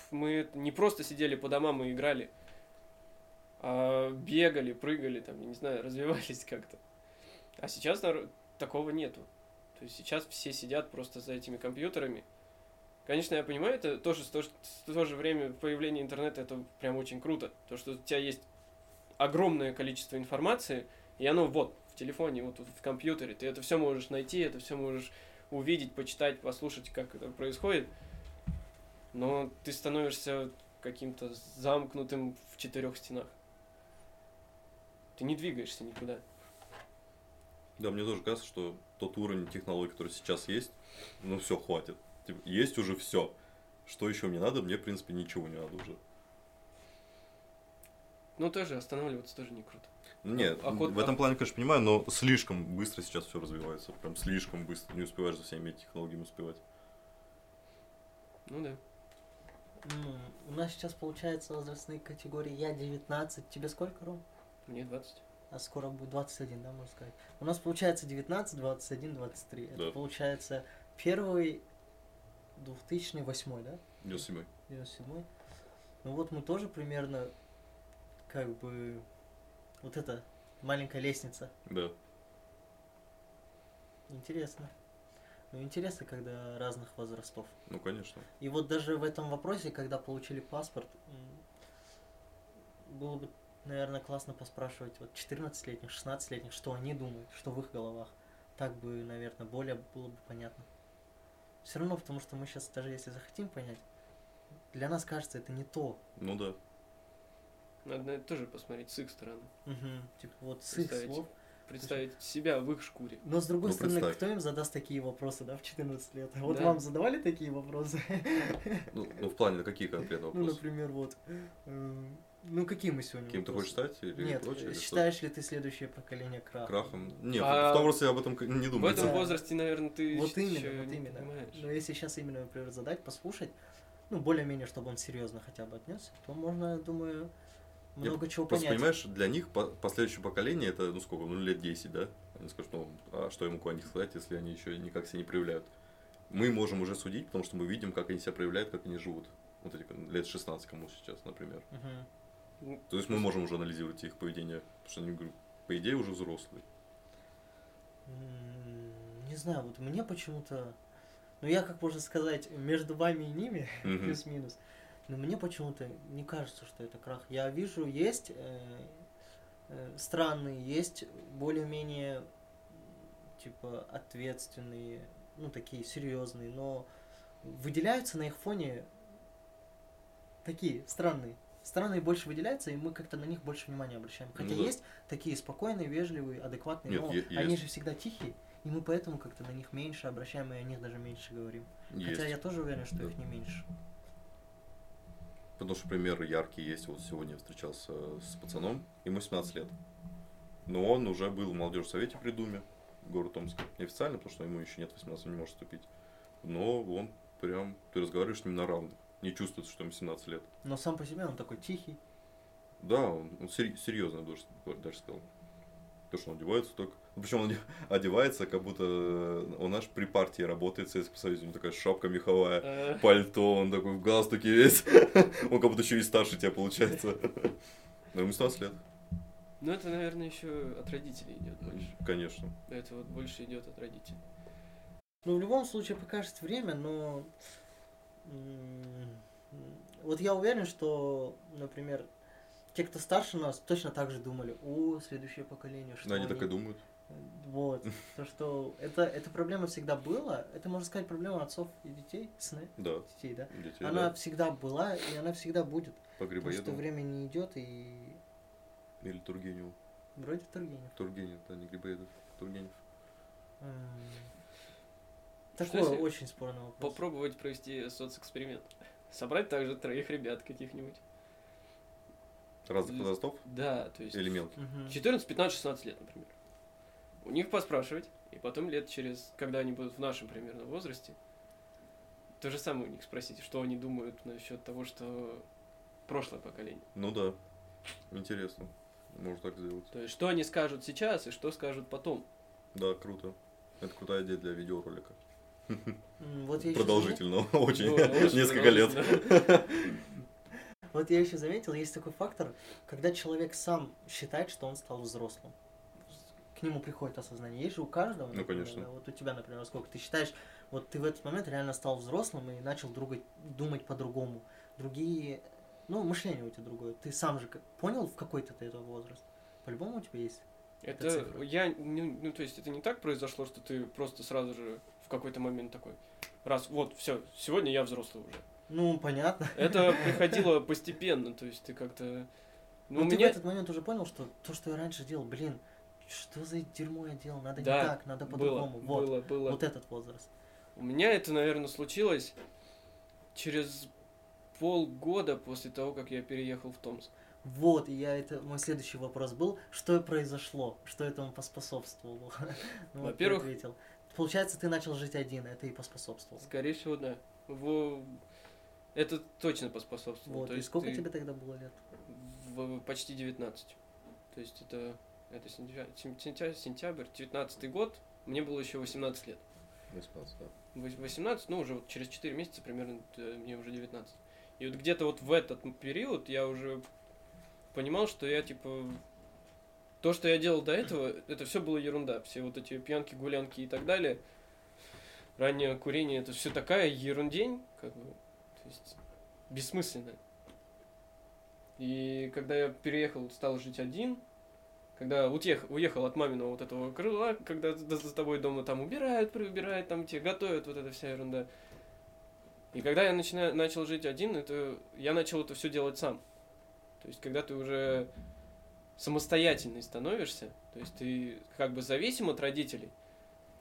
мы не просто сидели по домам и играли, а бегали, прыгали, там, не знаю, развивались как-то. А сейчас такого нету. Есть сейчас все сидят просто за этими компьютерами. Конечно, я понимаю, это тоже то, то же время появление интернета это прям очень круто. То, что у тебя есть огромное количество информации, и оно вот в телефоне, вот в компьютере. Ты это все можешь найти, это все можешь увидеть, почитать, послушать, как это происходит. Но ты становишься каким-то замкнутым в четырех стенах. Ты не двигаешься никуда. Да, мне тоже кажется, что тот уровень технологий, который сейчас есть, ну все, хватит. Типа, есть уже все. Что еще мне надо? Мне, в принципе, ничего не надо уже. Ну, тоже останавливаться тоже не круто. Ну, Нет, А в этом плане, конечно, понимаю, но слишком быстро сейчас все развивается. Прям слишком быстро. Не успеваешь за всеми технологиями успевать. Ну да. Ну, у нас сейчас получается возрастные категории. Я 19. Тебе сколько, Ром? Мне 20. А скоро будет 21, да, можно сказать. У нас получается 19, 21, 23. Это Да. получается первый 2008, да? 97 97. Ну вот мы тоже примерно как бы вот это маленькая лестница. Да. Интересно. Ну интересно, когда разных возрастов. Ну, конечно. И вот даже в этом вопросе, когда получили паспорт, было бы, наверное, классно поспрашивать вот 14-летних, 16-летних, что они думают, что в их головах. Так бы, наверное, более было бы понятно. Все равно, потому что мы сейчас, даже если захотим понять, для нас кажется, это не то. Ну да. Надо на это тоже посмотреть с их стороны. Типа вот с их Представить. слов. Представить себя в их шкуре. Но с другой Ну, стороны, представь. кто им задаст такие вопросы, да, в 14 лет? Вот Да. вам задавали такие вопросы? Ну, ну, в плане, какие конкретно Ну, вопросы? например, вот. Ну, какие мы сегодня Кем ты хочешь стать или Нет, прочее? э, или что? считаешь ли ты следующее поколение краха? Крахом? Нет, А в том возрасте я об этом не В думаю. этом Да. возрасте, наверное, ты Вот именно, вот не именно. понимаешь. Но если сейчас именно, например, задать, послушать, ну, более-менее, чтобы он серьезно хотя бы отнесся, то можно, я думаю, Я много чего Просто понять. понимаешь, для них по- последующее поколение это, ну сколько, ну лет 10, да? Они скажут, ну, а что я могу о них сказать, если они еще никак себя не проявляют? Мы можем уже судить, потому что мы видим, как они себя проявляют, как они живут. Вот эти лет 16 кому сейчас, например. Мгм. Ну, То есть мы можем уже анализировать их поведение, потому что они, по идее, уже взрослые. Не знаю, вот мне почему-то... Ну, я, как можно сказать, между вами и ними, Мгм. плюс-минус. Но мне почему-то не кажется, что это крах. Я вижу, есть э, э, странные, есть более-менее, типа, ответственные, ну, такие серьезные, но выделяются на их фоне такие странные. Странные больше выделяются, и мы как-то на них больше внимания обращаем. Хотя Ну да. есть такие спокойные, вежливые, адекватные, Нет, но е- они есть. же всегда тихие, и мы поэтому как-то на них меньше обращаем, и о них даже меньше говорим. Есть. Хотя я тоже уверен, что Да. их не меньше. Потому что примеры яркие есть. Вот сегодня я встречался с пацаном, ему 17 лет. Но он уже был в молодежном совете при Думе города Томска. Неофициально, потому что ему еще нет 18, он не может вступить. Но он прям, ты разговариваешь с ним на равных. Не чувствуется, что ему 17 лет. Но сам по себе он такой тихий. Да, он, он серьезно, даже, даже сказал. То, что он одевается так. Причем он оде- одевается, как будто э, он наш при партии работает в Советском Союзе. У него такая шапка меховая, Э, пальто, он такой в галстуке весь. Он как будто еще и старше тебя получается. Но ему 17 лет, Ну, это, наверное, еще от родителей идет больше. конечно. Это вот больше идет от родителей. Ну, в любом случае покажет время, но... Вот я уверен, что, например, те, кто старше нас, точно так же думали, о, следующее поколение, что Да, они так и думают. Вот. То, что это, эта проблема всегда была, это, можно сказать, проблема отцов и детей, сны, Да, детей, да? детей, она да. всегда была, и она всегда будет. По Потому что время не идет, и Или Тургеневу. вроде Тургенев. Тургенев, да, не Грибоедов. Тургенев. Что если очень спорный вопрос. Попробовать провести соцэксперимент. Собрать также троих ребят каких-нибудь. Разных возрастов Да, то есть или мелких? Мгм. 14, 15, 16 лет, например. У них поспрашивать, и потом лет через, когда они будут в нашем примерно возрасте, то же самое у них спросить, что они думают насчет того, что прошлое поколение. Ну да. Интересно. Можно так сделать. То есть, что они скажут сейчас и что скажут потом. Да, круто. Это крутая идея для видеоролика. Вот я ещё Продолжительного, очень. Ну, очень Несколько лет. продолжительно. Вот я еще заметил, есть такой фактор, когда человек сам считает, что он стал взрослым. К нему приходит осознание. Есть же у каждого. Ну, например, конечно. да, Вот у тебя, например, сколько ты считаешь, вот ты в этот момент реально стал взрослым и начал друга- думать по-другому. Другие, ну, мышление у тебя другое. Ты сам же понял, в какой-то ты это возраст. По-любому у тебя есть. Это цифра. я, ну, ну, то есть это не так произошло, что ты просто сразу же в какой-то момент такой, раз, вот, все, сегодня я взрослый уже. Ну, понятно. Это приходило постепенно, то есть ты как-то... Ну, Ну, у ты меня... в этот момент уже понял, что то, что я раньше делал, блин, что за дерьмо я делал, надо Да, не так, надо по-другому. Вот, было, было. вот этот возраст. У меня это, наверное, случилось через полгода после того, как я переехал в Томск. Вот, и я это, мой следующий вопрос был, что произошло, что этому поспособствовало. Ну, вот Во-первых- ответил. Получается, ты начал жить один, это и поспособствовало. Скорее всего, да. Во- Это точно поспособствовало. Вот, То и есть сколько ты тебе тогда было лет? в- почти 19. То есть это, это сентябрь, сентябрь, сентябрь, 19 год, мне было еще 18 лет. 18, да. Вось- 18, ну, уже вот через 4 месяца примерно э, мне уже 19. И вот где-то вот в этот период я уже понимал, что я, типа, то, что я делал до этого, это все было ерунда. Все вот эти пьянки, гулянки и так далее. Раннее курение, это все такая ерундень, как бы, то есть, бессмысленно. И когда я переехал, стал жить один, когда утех, уехал от маминого вот этого крыла, когда за, тобой дома там убирают, прибирают, там тебе готовят, вот эта вся ерунда. И когда я начина, начал жить один, это я начал это все делать сам. То есть, когда ты уже самостоятельный становишься, то есть ты как бы зависим от родителей,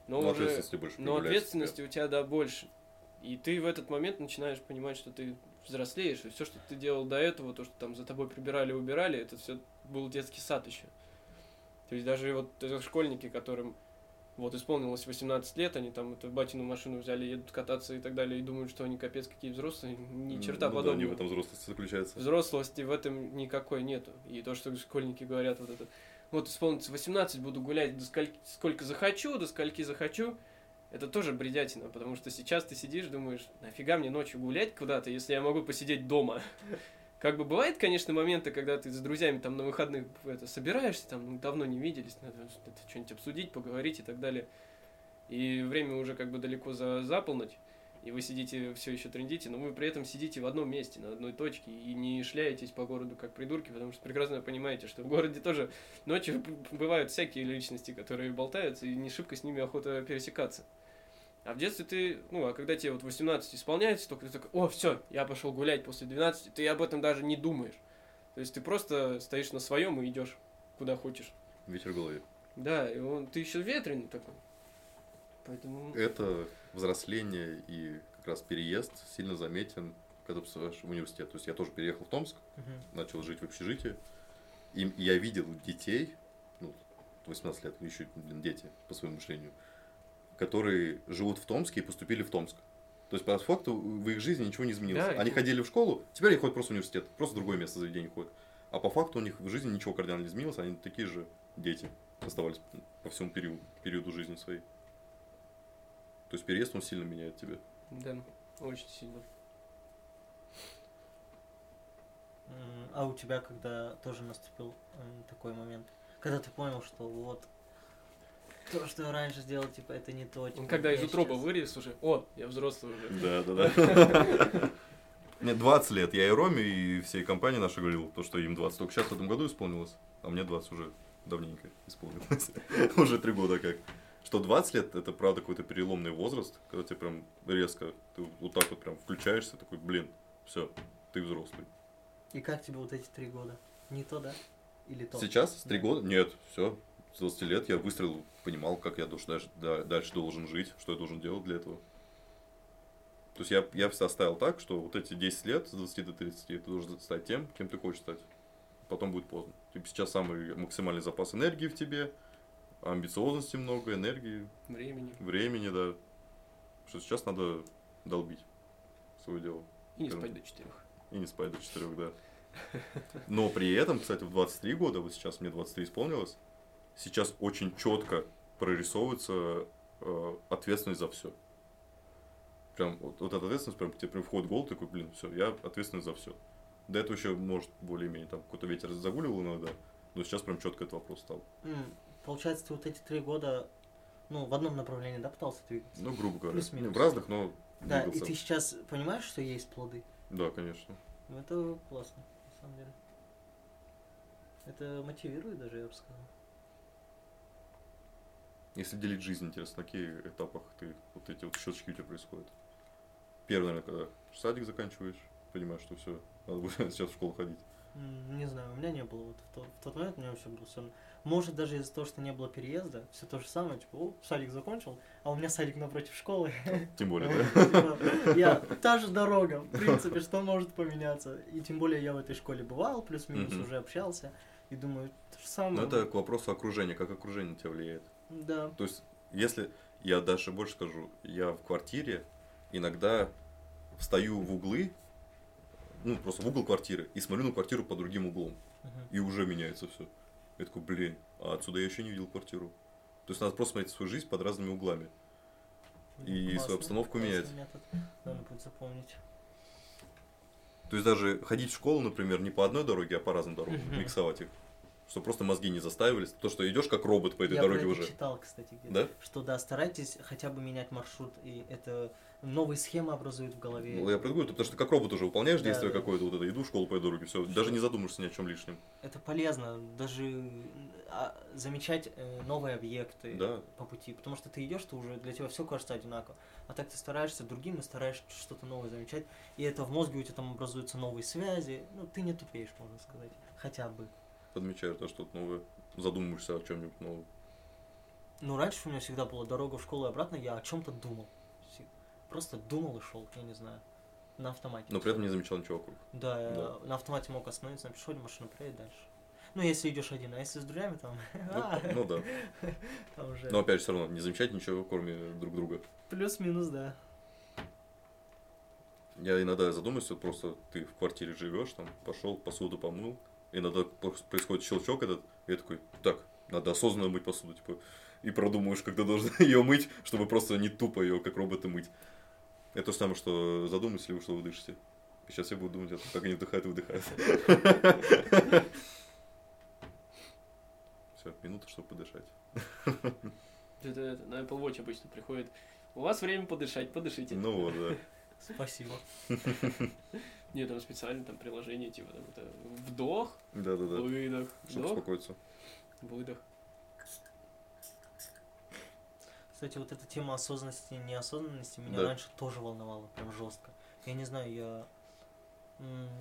но Ну, уже ответственности больше но ответственности у тебя, да, больше. И ты в этот момент начинаешь понимать, что ты взрослеешь, и все, что ты делал до этого, то, что там за тобой прибирали, убирали, это все был детский сад еще. То есть даже вот э, школьники, которым вот исполнилось 18 лет, они там эту батину машину взяли, едут кататься и так далее, и думают, что они капец какие взрослые, ни черта ну да, подобного. не в этом взрослость заключается. Взрослости в этом никакой нету. И то, что школьники говорят, вот это, вот исполнится 18, буду гулять до скольки, сколько захочу, до скольки захочу, это тоже бредятина, потому что сейчас ты сидишь, думаешь, нафига мне ночью гулять куда-то, если я могу посидеть дома. Как бы бывает, конечно, моменты, когда ты с друзьями там на выходных это, собираешься, там ну, давно не виделись, надо что-нибудь обсудить, поговорить и так далее. И время уже как бы далеко за, за полночь, и вы сидите, все еще трендите, но вы при этом сидите в одном месте, на одной точке, и не шляетесь по городу как придурки, потому что прекрасно понимаете, что в городе тоже ночью бывают всякие личности, которые болтаются, и не шибко с ними охота пересекаться. А в детстве ты, ну, а когда тебе вот 18 исполняется, только ты такой, о, все, я пошел гулять после 12, ты об этом даже не думаешь. То есть ты просто стоишь на своем и идешь куда хочешь. Ветер в голове. Да, и он, ты еще ветреный такой. Поэтому... Это взросление и как раз переезд сильно заметен, когда поступаешь в университет. То есть я тоже переехал в Томск, Мгм. начал жить в общежитии. И я видел детей, ну, 18 лет, еще блин, дети по своему мышлению, которые живут в Томске и поступили в Томск. То есть, по факту, в их жизни ничего не изменилось. Да, Они и- ходили в школу, теперь они ходят просто в университет, просто в другое место заведения ходят. А по факту у них в жизни ничего кардинально не изменилось, они такие же дети оставались по всему периоду, периоду жизни своей. То есть переезд, он сильно меняет тебя. Да, очень сильно. А у тебя когда тоже наступил м, такой момент? Когда ты понял, что вот то, что раньше сделал, типа, это не то. типа, Когда из утроба щас- вырез уже, о, я взрослый уже. Да, да, да. Мне 20 лет. Я и Роме, и всей компании нашей говорил, то, что им 20 только сейчас в этом году исполнилось, а мне 20 уже давненько исполнилось. Уже три года как. Что 20 лет, это правда какой-то переломный возраст, когда тебе прям резко, ты вот так вот прям включаешься, такой, блин, все, ты взрослый. И как тебе вот эти три года? Не то, да? Или то? Сейчас, три Да. года, нет, все, с 20 лет я выстрелил, понимал, как я должен, дальше, да- дальше должен жить, что я должен делать для этого. То есть я, я все оставил так, что вот эти 10 лет, с 20 до 30, ты должен стать тем, кем ты хочешь стать. Потом будет поздно. Типа сейчас самый максимальный запас энергии в тебе, амбициозности много, энергии, Времени. времени, да. Что сейчас надо долбить свое дело. И не Скажем спать до четырех. И не спать до 4, да. Но при этом, кстати, в 23 года, вот сейчас мне 23 исполнилось, сейчас очень четко прорисовывается э, ответственность за все. Прям вот, вот эта ответственность, прям тебе прям входит в голову, такой, блин, все, я ответственный за все. До этого еще, может, более-менее там какой-то ветер загуливал иногда, но сейчас прям четко этот вопрос стал. М, Получается, ты вот эти три года, ну, в одном направлении, да, пытался двигаться? Ну, грубо говоря. Плюс-минус. Не, в разных, но Да, и двигался. ты сейчас понимаешь, что есть плоды? Да, конечно. Ну, это классно, на самом деле. Это мотивирует даже, я бы сказал. Если делить жизнь, интересно, на каких этапах ты вот эти вот щелчки у тебя происходят? Первый, наверное, когда садик заканчиваешь, понимаешь, что все, надо будет сейчас в школу ходить. Не знаю, у меня не было. Вот в, тот, в тот момент у меня вообще было все. Может, даже из-за того, что не было переезда, все то же самое, типа, о, садик закончил, а у меня садик напротив школы. Тем более, да? Типа, Я, та же дорога, в принципе, что может поменяться. И тем более я в этой школе бывал, плюс-минус уже общался. И думаю, то же самое. это к вопросу окружения, как окружение на тебя влияет. Да. То есть, если, я даже больше скажу, я в квартире иногда встаю в углы, ну, просто в угол квартиры, и смотрю на квартиру под другим углом. Мгм. И уже меняется все. Я такой, блин, а отсюда я еще не видел квартиру. То есть надо просто смотреть свою жизнь под разными углами. И свою Классно, обстановку классный менять. метод. Надо будет запомнить. То есть даже ходить в школу, например, не по одной дороге, а по разным дорогам, миксовать их. Чтобы просто мозги не заставились. То, что идешь как робот по этой я дороге про это уже. читал, кстати, где-то. Да? Что да, старайтесь хотя бы менять маршрут, и это новые схемы образуют в голове. Ну, я предлагаю, потому что как робот уже выполняешь Да, действие да. какое-то, вот это, иду в школу по этой дороге, все, даже не задумаешься ни о чем лишнем. Это полезно, даже а, замечать э, новые объекты Да. по пути, потому что ты идешь, ты уже для тебя все кажется одинаково, а так ты стараешься другим и стараешься что-то новое замечать, и это в мозге у тебя там образуются новые связи, ну ты не тупеешь, можно сказать, хотя бы. Подмечаешь то, что-то новое, задумываешься о чем-нибудь новом. Ну раньше у меня всегда была дорога в школу и обратно, я о чем-то думал, просто думал и шел, я не знаю, на автомате. Но при этом не замечал ничего вокруг. Да, Да. на автомате мог остановиться на пешеходе, машину проедет дальше. Ну, если идешь один, а если с друзьями, там, Ну, а, ну да. там уже Но опять же, все равно не замечать ничего, кроме друг друга. плюс-минус, да. Я иногда задумываюсь, вот просто ты в квартире живешь, там, пошел, посуду помыл, иногда происходит щелчок этот, и я такой, так, надо осознанно мыть посуду, типа, и продумаешь, когда должен ее мыть, чтобы просто не тупо ее, как роботы, мыть. Это то же самое, что задумайтесь ли вы, что вы дышите. И сейчас я буду думать, о том, как они вдыхают и выдыхают. Все, минута, чтобы подышать. Это, это, на Apple Watch обычно приходит. У вас время подышать, подышите. Ну вот, да. Спасибо. Нет, там специально там приложение, типа там это вдох, Да-да-да. выдох, Чтобы вдох, успокоиться. выдох. Кстати, вот эта тема осознанности и неосознанности меня Да. раньше тоже волновала, прям жестко. Я не знаю, я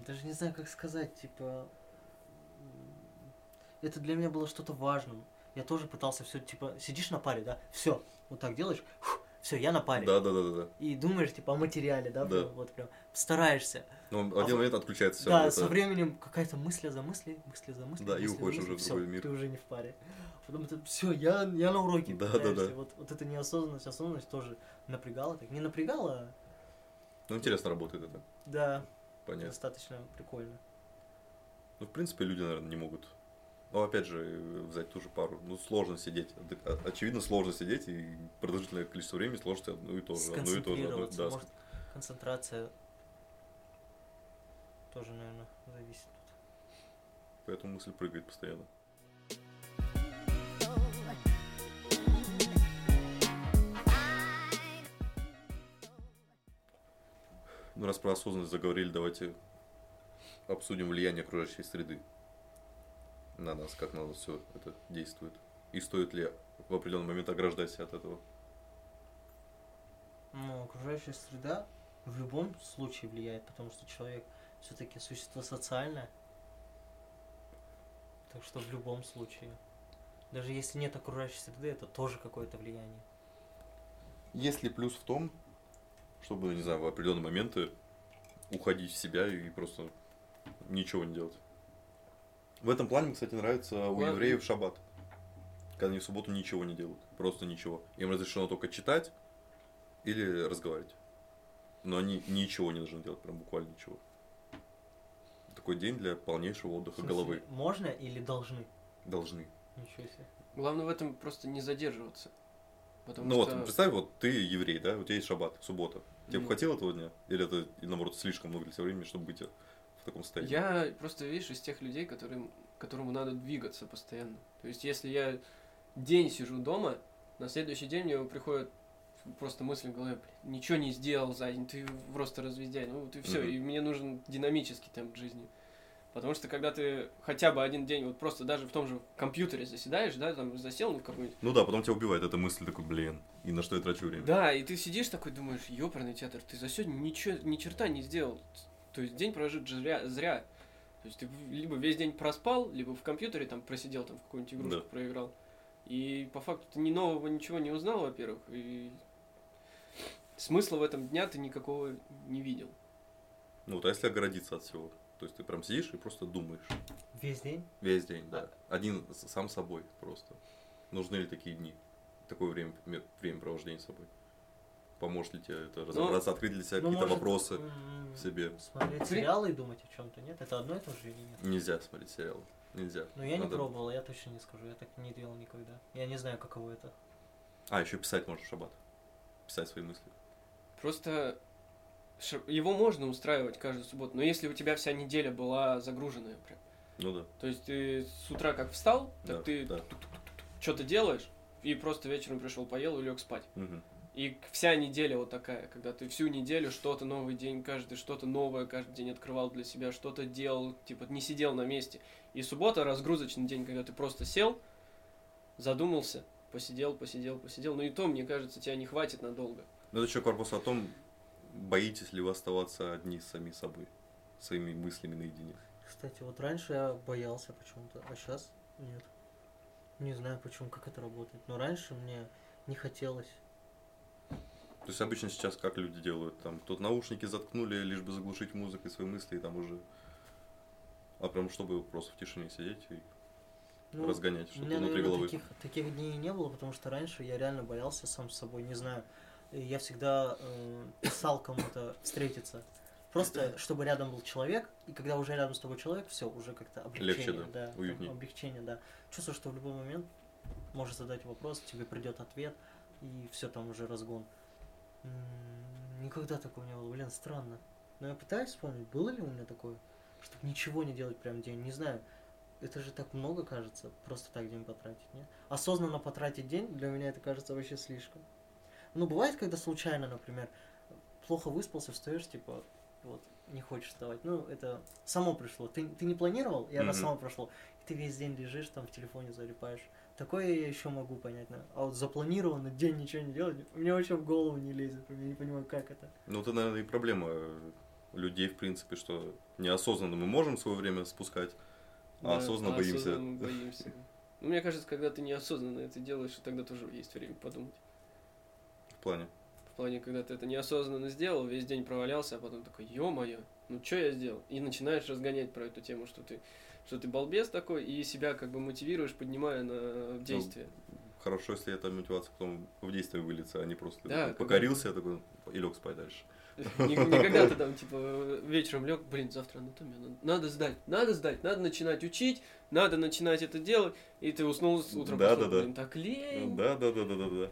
даже не знаю, как сказать, типа это для меня было что-то важным. Я тоже пытался все, типа, сидишь на паре, да, все, вот так делаешь, фух, все, я на паре. Да, да, да, да. И думаешь, типа, о материале, да, Да. прям, вот прям стараешься. Но в один А, момент отключается все. да, со временем какая-то мысль за мыслей, мысли за мысли. Да, и мысли за уходишь мысли, уже в другой мир. Ты уже не в паре. Потом ты, все, я, я на уроке. Да, да, да. Вот, вот эта неосознанность, осознанность тоже напрягала. Так, не напрягала, а, Ну, интересно работает это. да, Понятно. достаточно прикольно. Ну, в принципе, люди, наверное, не могут. Ну, опять же, взять ту же пару. Ну, сложно сидеть. О- Очевидно, сложно сидеть, и продолжительное количество времени сложно сидеть одно и то же. Одно и то же. Сконцентрироваться, да, может, концентрация тоже, наверное, зависит. Поэтому мысль прыгает постоянно. Ну, раз про осознанность заговорили, давайте обсудим влияние окружающей среды на нас, как на нас все это действует. И стоит ли в определенный момент ограждать себя от этого. Ну, окружающая среда в любом случае влияет, потому что человек все-таки существо социальное. Так что в любом случае. Даже если нет окружающей среды, это тоже какое-то влияние. Есть ли плюс в том, чтобы, не знаю, в определенные моменты уходить в себя и просто ничего не делать? В этом плане, мне, кстати, нравится у Ладно. евреев шаббат. Когда они в субботу ничего не делают. Просто ничего. Им разрешено только читать или разговаривать. Но они ничего не должны делать, прям буквально ничего. Такой день для полнейшего отдыха смысле, головы. Можно или должны? Должны. Ничего себе. Главное в этом просто не задерживаться. Потому ну что... вот, представь, вот ты еврей, да, у тебя есть шаббат, суббота. Тебе бы Мгм. хватило этого дня? Или это, наоборот, слишком много для тебя времени, чтобы быть в таком состоянии? Я просто, видишь, из тех людей, которым, которому надо двигаться постоянно. То есть, если я день сижу дома, на следующий день мне приходит просто мысль в голове, «Блин, ничего не сделал за день, ты просто развездяй. Ну, вот и все. Мгм. И мне нужен динамический темп жизни. Потому что когда ты хотя бы один день, вот просто даже в том же компьютере заседаешь, да, там засел ну, в какой-нибудь Ну да, потом тебя убивает эта мысль, такой, блин, и на что я трачу время? Да, и ты сидишь такой, думаешь, ёперный театр, ты за сегодня ничего, ни черта не сделал. То есть день прожит зря, зря. То есть ты либо весь день проспал, либо в компьютере там просидел, там в какую-нибудь игрушку Да. проиграл. И по факту ты ни нового ничего не узнал, во-первых, и смысла в этом дня ты никакого не видел. Ну вот, а если огородиться от всего? То есть ты прям сидишь и просто думаешь. Весь день? Весь день, да. Один с- сам собой просто. Нужны ли такие дни? Такое время, времяпровождение с собой? Поможет ли тебе это разобраться, открыть для себя Ну, какие-то может, вопросы в себе? Смотреть сериалы и думать о чем-то, нет? Это одно и то же или нет? Нельзя смотреть сериалы. Нельзя. Ну, я не Надо- пробовал, я точно не скажу, я так не делал никогда. Я не знаю, каково это. А, еще писать можешь в шаббат. Писать свои мысли. Просто его можно устраивать каждую субботу, но если у тебя вся неделя была загруженная прям, Ну да. то есть ты с утра как встал, так Да, ты да. что-то делаешь, и просто вечером пришел, поел и лег спать. Мгм. И вся неделя вот такая, когда ты всю неделю что-то новый день, каждый что-то новое каждый день открывал для себя, что-то делал, типа не сидел на месте. И суббота разгрузочный день, когда ты просто сел, задумался, посидел, посидел, посидел. Но и то, мне кажется, тебя не хватит надолго. Ну, это еще к вопросу о том, боитесь ли вы оставаться одни с сами собой, своими мыслями наедине. Кстати, вот раньше я боялся почему-то, а сейчас нет. Не знаю почему, как это работает. Но раньше мне не хотелось. То есть обычно сейчас как люди делают? Там кто-то наушники заткнули, лишь бы заглушить музыкой свои мысли, и там уже... А прям чтобы просто в тишине сидеть и Ну, разгонять что-то внутри наверное, головы. таких, таких дней не было, потому что раньше я реально боялся сам с собой, не знаю. И Я всегда э, писал кому-то встретиться. Просто, чтобы рядом был человек, и когда уже рядом с тобой человек, все, уже как-то облегчение. Легче, да? там, Уютнее. облегчение, да. Чувствую, что в любой момент можешь задать вопрос, тебе придет ответ, и все там уже разгон. М, Никогда такого не было, блин, странно. Но я пытаюсь вспомнить, было ли у меня такое, чтобы ничего не делать прям день, не знаю. Это же так много кажется, просто так день потратить, нет? Осознанно потратить день, для меня это кажется вообще слишком. Ну, бывает, когда случайно, например, плохо выспался, встаешь, типа, вот, не хочешь вставать. Ну, это само пришло. Ты, ты не планировал, и оно Мгм. само прошло. И ты весь день лежишь, там в телефоне залипаешь. Такое я еще могу понять. да. А вот запланированно день ничего не делать, мне вообще в голову не лезет. Я не понимаю, как это. Ну, это, наверное, и проблема людей, в принципе, что неосознанно мы можем свое время спускать, а Да, осознанно а боимся. осознанно боимся. Ну, мне кажется, когда ты неосознанно это делаешь, тогда тоже есть время подумать. В плане? В плане, когда ты это неосознанно сделал, весь день провалялся, а потом такой, ё-моё, ну что я сделал? И начинаешь разгонять про эту тему, что ты, что ты балбес такой, и себя как бы мотивируешь, поднимая на действие. Хорошо, если эта мотивация потом в действие выльется, а не просто Да, покорился, я такой, и лег спать дальше. Не, не когда ты там, типа, вечером лег, блин, завтра анатомию, надо, надо сдать, надо сдать, надо начинать учить, надо начинать это делать, и ты уснул с утром, Да, да, да. блин, так лень. Да, да, да, да, да, да.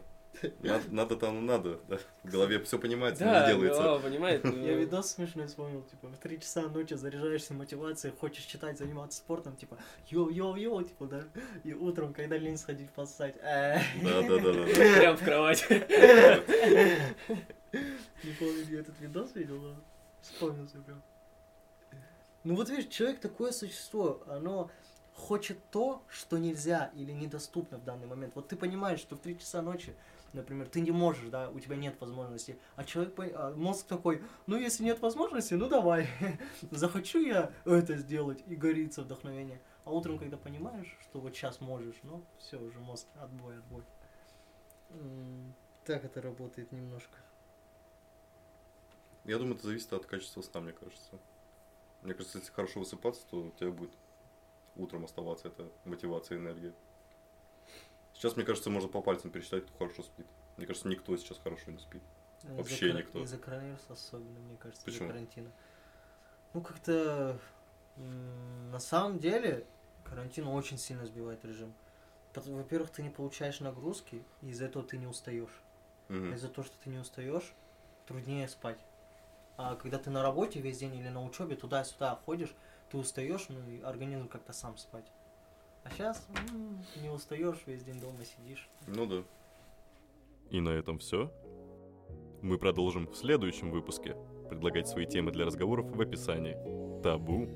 Надо, надо там надо, да. В голове все понимается, Да, не делается. голова понимает. Я видос смешной вспомнил, типа, в 3 часа ночи заряжаешься мотивацией, хочешь читать, заниматься спортом, типа, йоу-йоу-йоу, типа, да, и утром, когда лень сходить поссать, Да, да, да, да. Прям в кровать. не помню, где этот видос видел, но вспомнился прям. Ну вот видишь, человек такое существо, оно хочет то, что нельзя или недоступно в данный момент. Вот ты понимаешь, что в 3 часа ночи, например, ты не можешь, да, у тебя нет возможности, а человек, а мозг такой, ну если нет возможности, ну давай, захочу я это сделать, и горится вдохновение. А утром, когда понимаешь, что вот сейчас можешь, ну все, уже мозг, отбой, отбой. Так это работает немножко. Я думаю, это зависит от качества сна, мне кажется. Мне кажется, если хорошо высыпаться, то у тебя будет утром оставаться эта мотивация, энергия. Сейчас, мне кажется, можно по пальцам пересчитать, кто хорошо спит. Мне кажется, никто сейчас хорошо не спит. Вообще Из-за никто. Из-за коронавируса особенно, мне кажется, из-за Почему? карантина. Ну, как-то м, на самом деле карантин очень сильно сбивает режим. Во-первых, ты не получаешь нагрузки, и из-за этого ты не устаешь. Мгм. Из-за того, что ты не устаешь, труднее спать. А когда ты на работе весь день или на учебе туда-сюда ходишь, ты устаешь, ну и организм как-то сам спать. А сейчас не устаешь, весь день дома сидишь. Ну да. И на этом все. Мы продолжим в следующем выпуске. Предлагать свои темы для разговоров в описании. Табу